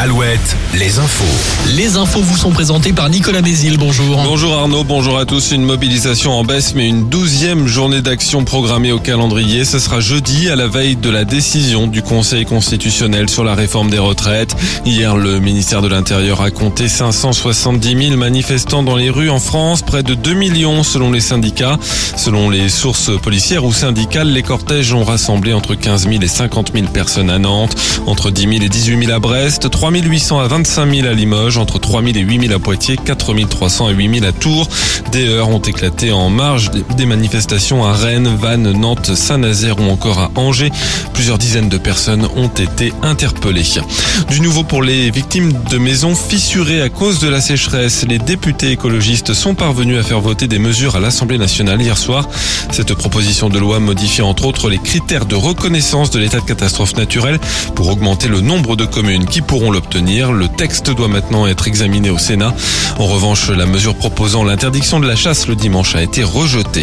Alouette, les infos. Les infos vous sont présentées par Nicolas Mézil. Bonjour. Bonjour Arnaud, bonjour à tous. Une mobilisation en baisse, mais une douzième journée d'action programmée au calendrier. Ce sera jeudi à la veille de la décision du Conseil constitutionnel sur la réforme des retraites. Hier, le ministère de l'Intérieur a compté 570 000 manifestants dans les rues en France, près de 2 millions selon les syndicats. Selon les sources policières ou syndicales, les cortèges ont rassemblé entre 15 000 et 50 000 personnes à Nantes, entre 10 000 et 18 000 à Brest, 3 800 à 25 000 à Limoges, entre 3 000 et 8 000 à Poitiers, 4 300 à 8 000 à Tours. Des heures ont éclaté en marge des manifestations à Rennes, Vannes, Nantes, Saint-Nazaire ou encore à Angers. Plusieurs dizaines de personnes ont été interpellées. Du nouveau pour les victimes de maisons fissurées à cause de la sécheresse. Les députés écologistes sont parvenus à faire voter des mesures à l'Assemblée nationale hier soir. Cette proposition de loi modifie entre autres les critères de reconnaissance de l'état de catastrophe naturelle pour augmenter le nombre de communes qui pourront l'obtenir. Le texte doit maintenant être examiné au Sénat. En revanche, la mesure proposant l'interdiction de la chasse le dimanche a été rejetée.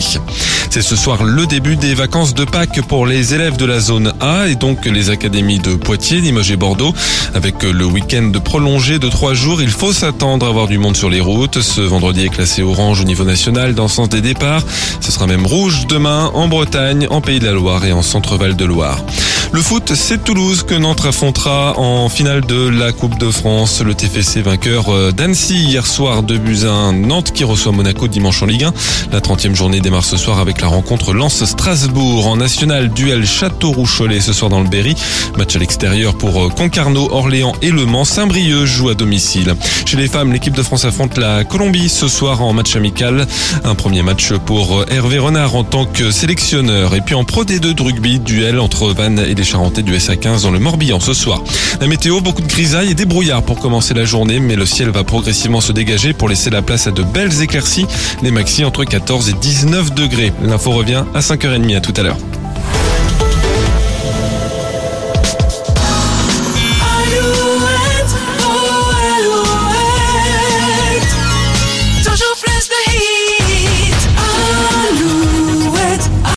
C'est ce soir le début des vacances de Pâques pour les élèves de la zone A et donc les académies de Poitiers, Limoges et Bordeaux. Avec le week-end prolongé de trois jours, il faut s'attendre à avoir du monde sur les routes. Ce vendredi est classé orange au niveau national dans le sens des départs. Ce sera même rouge demain en Bretagne, en Pays de la Loire et en Centre-Val de Loire. Le foot, c'est Toulouse que Nantes affrontera en finale de la Coupe de France. Le TFC vainqueur euh, d'Annecy hier soir de Buzyn. Nantes qui reçoit Monaco dimanche en Ligue 1. La 30e journée démarre ce soir avec la rencontre Lens-Strasbourg en national duel Châteauroux-Cholet ce soir dans le Berry. Match à l'extérieur pour euh, Concarneau, Orléans et Le Mans. Saint-Brieuc joue à domicile. Chez les femmes, l'équipe de France affronte la Colombie ce soir en match amical. Un premier match pour euh, Hervé Renard en tant que sélectionneur. Et puis en Pro D2 de rugby, duel entre Vannes et les Charentais du SA15 dans le Morbihan ce soir. La météo, beaucoup de grisailles et des brouillards pour commencer la journée, mais le ciel va progressivement se dégager pour laisser la place à de belles éclaircies. Les maxi entre 14 et 19 degrés. L'info revient à 5h30 à tout à l'heure.